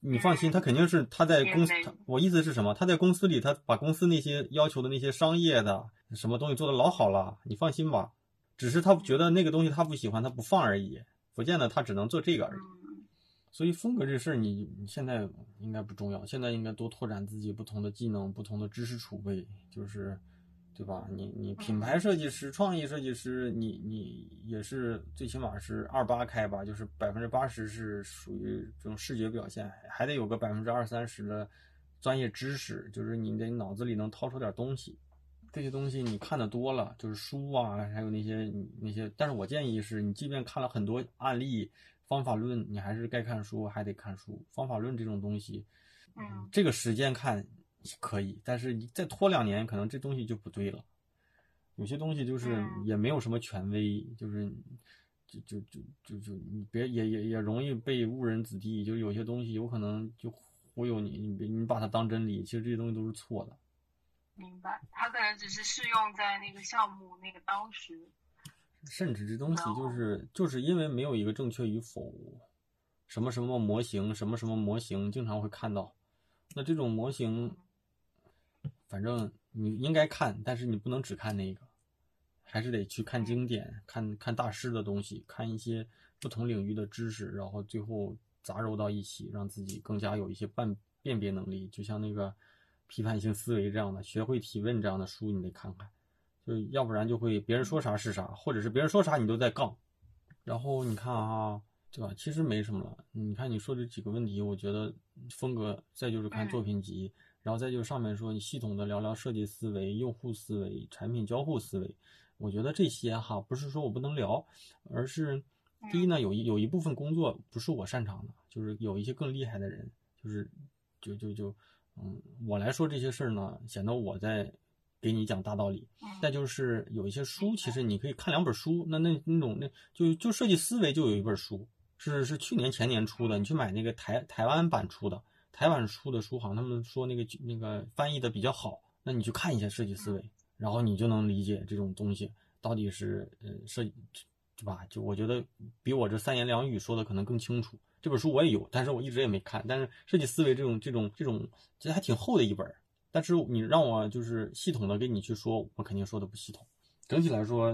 你放心，他肯定是他在公司。我意思是什么？他在公司里，他把公司那些要求的那些商业的什么东西做的老好了，你放心吧。只是他觉得那个东西他不喜欢，他不放而已，不见得他只能做这个而已。所以风格这事儿，你你现在应该不重要，现在应该多拓展自己不同的技能、不同的知识储备，就是，对吧？你你品牌设计师、创意设计师，你你也是最起码是二八开吧，就是百分之八十是属于这种视觉表现，还得有个百分之二三十的专业知识，就是你得脑子里能掏出点东西。这些东西你看的多了，就是书啊，还有那些那些。但是我建议是，你即便看了很多案例、方法论，你还是该看书，还得看书。方法论这种东西，嗯，这个时间看可以，但是你再拖两年，可能这东西就不对了。有些东西就是也没有什么权威，就是就就就就就你别也也也容易被误人子弟。就有些东西有可能就忽悠你，你别你把它当真理，其实这些东西都是错的。明白，它可能只是适用在那个项目那个当时，甚至这东西就是就是因为没有一个正确与否，什么什么模型，什么什么模型，经常会看到。那这种模型，反正你应该看，但是你不能只看那个，还是得去看经典，看看大师的东西，看一些不同领域的知识，然后最后杂糅到一起，让自己更加有一些辨辨别能力，就像那个。批判性思维这样的，学会提问这样的书，你得看看，就要不然就会别人说啥是啥，或者是别人说啥你都在杠。然后你看啊，对吧？其实没什么了。你看你说这几个问题，我觉得风格，再就是看作品集，然后再就是上面说你系统的聊聊设计思维、用户思维、产品交互思维。我觉得这些哈不是说我不能聊，而是第一呢，有一有一部分工作不是我擅长的，就是有一些更厉害的人，就是就就就嗯，我来说这些事儿呢，显得我在给你讲大道理。再就是有一些书，其实你可以看两本书，那那那种那就就设计思维就有一本书，是是去年前年出的，你去买那个台台湾版出的。台湾出的书好像他们说那个那个翻译的比较好，那你去看一下设计思维，然后你就能理解这种东西到底是呃设计，对吧？就我觉得比我这三言两语说的可能更清楚。这本书我也有，但是我一直也没看。但是设计思维这种这种这种，其实还挺厚的一本。但是你让我就是系统的跟你去说，我肯定说的不系统。整体来说，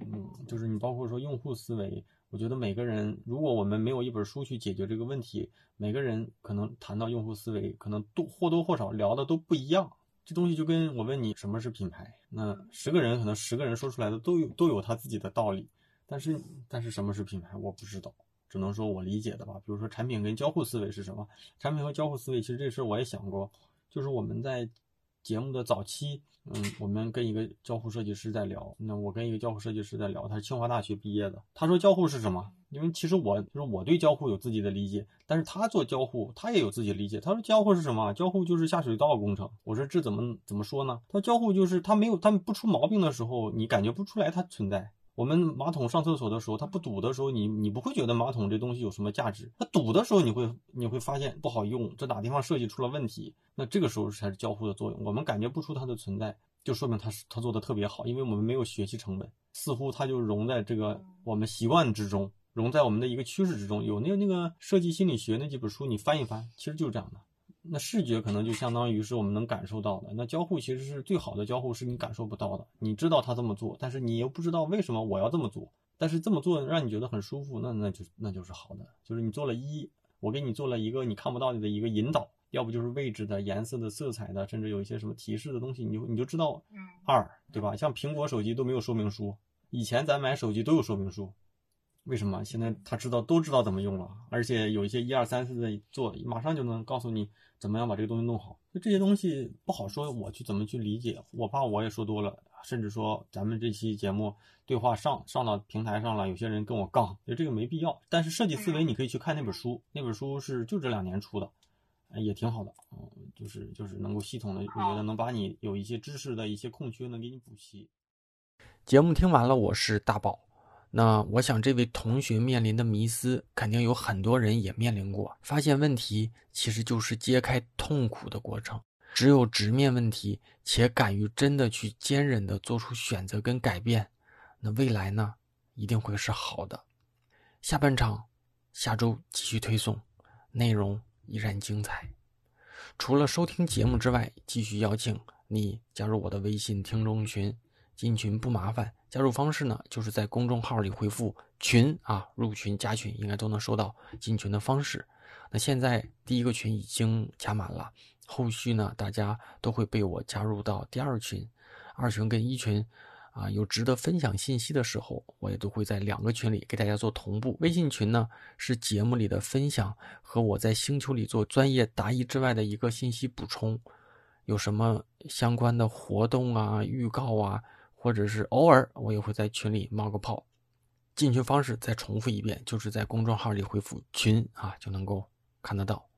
嗯，就是你包括说用户思维。我觉得每个人，如果我们没有一本书去解决这个问题，每个人可能谈到用户思维，可能多或多或少聊的都不一样。这东西就跟我问你什么是品牌，那十个人可能十个人说出来的都有都有他自己的道理，但是但是什么是品牌，我不知道，只能说我理解的吧。比如说产品跟交互思维是什么？产品和交互思维，其实这事我也想过，就是我们在。节目的早期，嗯，我们跟一个交互设计师在聊。那我跟一个交互设计师在聊，他是清华大学毕业的。他说交互是什么？因为其实我就是我对交互有自己的理解，但是他做交互，他也有自己的理解。他说交互是什么？交互就是下水道工程。我说这怎么怎么说呢？他说交互就是他没有他不出毛病的时候，你感觉不出来它存在。我们马桶上厕所的时候，它不堵的时候，你你不会觉得马桶这东西有什么价值。它堵的时候，你会你会发现不好用，这哪地方设计出了问题？那这个时候才是交互的作用。我们感觉不出它的存在，就说明它是它做的特别好，因为我们没有学习成本，似乎它就融在这个我们习惯之中，融在我们的一个趋势之中。有那个那个设计心理学那几本书，你翻一翻，其实就是这样的。那视觉可能就相当于是我们能感受到的，那交互其实是最好的交互，是你感受不到的。你知道他这么做，但是你又不知道为什么我要这么做。但是这么做让你觉得很舒服，那那就那就是好的。就是你做了一，我给你做了一个你看不到的一个引导，要不就是位置的、颜色的、色彩的，甚至有一些什么提示的东西，你就你就知道。二，对吧？像苹果手机都没有说明书，以前咱买手机都有说明书。为什么现在他知道都知道怎么用了，而且有一些一二三四的做，马上就能告诉你怎么样把这个东西弄好。就这些东西不好说，我去怎么去理解？我怕我也说多了，甚至说咱们这期节目对话上上到平台上了，有些人跟我杠，就这个没必要。但是设计思维你可以去看那本书，那本书是就这两年出的，也挺好的，嗯，就是就是能够系统的，我觉得能把你有一些知识的一些空缺能给你补齐。节目听完了，我是大宝。那我想，这位同学面临的迷思，肯定有很多人也面临过。发现问题，其实就是揭开痛苦的过程。只有直面问题，且敢于真的去坚忍的做出选择跟改变，那未来呢，一定会是好的。下半场，下周继续推送，内容依然精彩。除了收听节目之外，继续邀请你加入我的微信听众群。进群不麻烦，加入方式呢，就是在公众号里回复“群”啊，入群加群应该都能收到进群的方式。那现在第一个群已经加满了，后续呢，大家都会被我加入到第二群、二群跟一群。啊，有值得分享信息的时候，我也都会在两个群里给大家做同步。微信群呢，是节目里的分享和我在星球里做专业答疑之外的一个信息补充。有什么相关的活动啊、预告啊。或者是偶尔我也会在群里冒个泡，进群方式再重复一遍，就是在公众号里回复“群”啊，就能够看得到。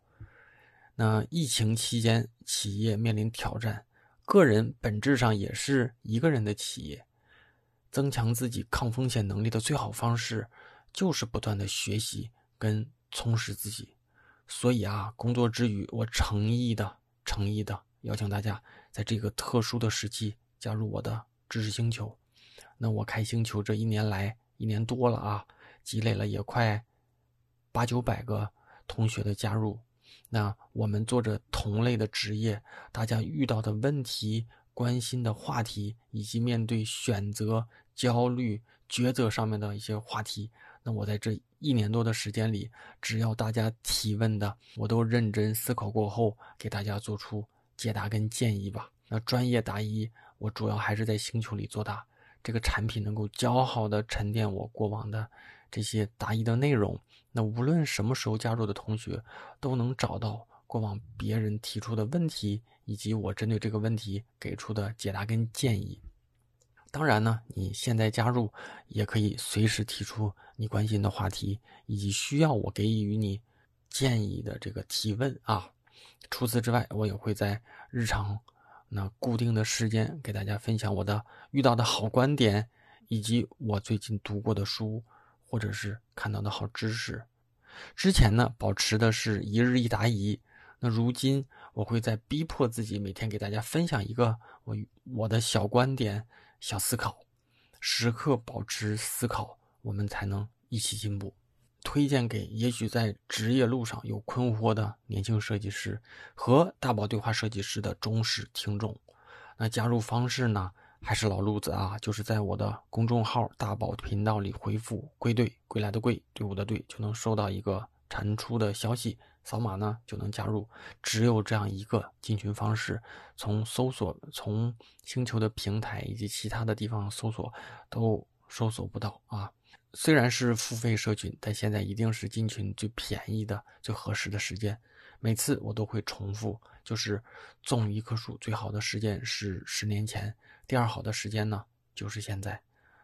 那疫情期间，企业面临挑战，个人本质上也是一个人的企业，增强自己抗风险能力的最好方式，就是不断的学习跟充实自己。所以啊，工作之余，我诚意的、诚意的邀请大家，在这个特殊的时期加入我的。知识星球，那我开星球这一年来一年多了啊，积累了也快八九百个同学的加入。那我们做着同类的职业，大家遇到的问题、关心的话题，以及面对选择、焦虑、抉择上面的一些话题，那我在这一年多的时间里，只要大家提问的，我都认真思考过后，给大家做出解答跟建议吧。那专业答疑。我主要还是在星球里做大，这个产品能够较好的沉淀我过往的这些答疑的内容。那无论什么时候加入的同学，都能找到过往别人提出的问题，以及我针对这个问题给出的解答跟建议。当然呢，你现在加入也可以随时提出你关心的话题，以及需要我给予你建议的这个提问啊。除此之外，我也会在日常那固定的时间给大家分享我的遇到的好观点，以及我最近读过的书，或者是看到的好知识。之前呢，保持的是一日一答疑，那如今我会在逼迫自己每天给大家分享一个我我的小观点。小思考，时刻保持思考，我们才能一起进步。推荐给也许在职业路上有困惑的年轻设计师和大宝对话设计师的忠实听众。那加入方式呢？还是老路子啊，就是在我的公众号“大宝频道”里回复“归队”，归来的归，队伍的队，就能收到一个产出的消息。扫码呢就能加入，只有这样一个进群方式。从搜索、从星球的平台以及其他的地方搜索，都搜索不到啊。虽然是付费社群，但现在一定是进群最便宜的、最合适的时间。每次我都会重复，就是种一棵树最好的时间是十年前，第二好的时间呢就是现在。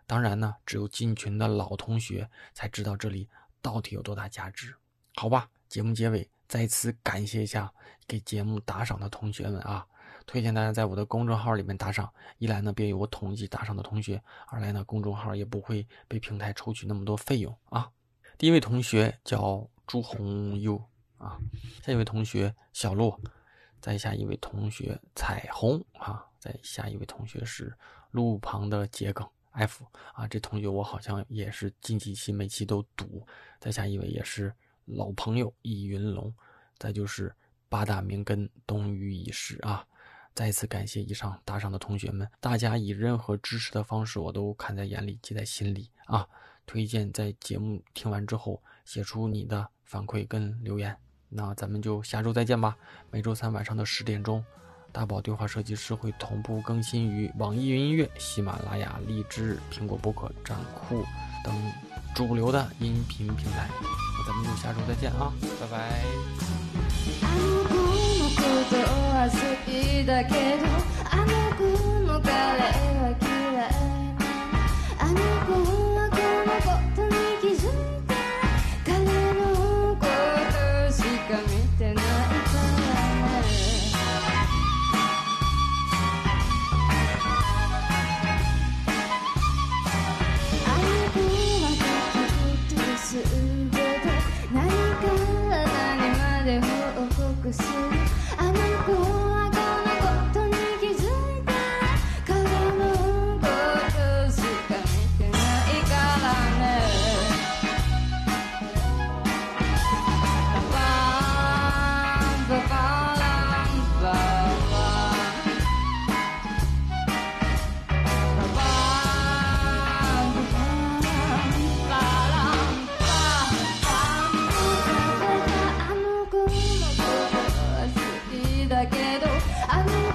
当然呢，只有进群的老同学才知道这里到底有多大价值，好吧？节目结尾，再次感谢一下给节目打赏的同学们啊！推荐大家在我的公众号里面打赏，一来呢便于我统计打赏的同学，二来呢公众号也不会被平台抽取那么多费用啊。第一位同学叫朱红优啊，下一位同学小洛，再下一位同学彩虹啊，再下一位同学是路旁的桔梗 F 啊，这同学我好像也是近几期每期都读，再下一位也是。老朋友易云龙，再就是八大名根东隅已逝啊！再次感谢以上打赏的同学们，大家以任何支持的方式，我都看在眼里，记在心里啊！推荐在节目听完之后写出你的反馈跟留言，那咱们就下周再见吧！每周三晚上的十点钟，大宝对话设计师会同步更新于网易云音乐、喜马拉雅、荔枝、苹果播客、站酷等主流的音频平台。那咱们就下周再见啊，拜拜。好きだけどあの子のカレーは嫌いあの子はこのことに気づい。て彼のことしか見てない。からあの子はきっとすべて何から何まで報告する I'm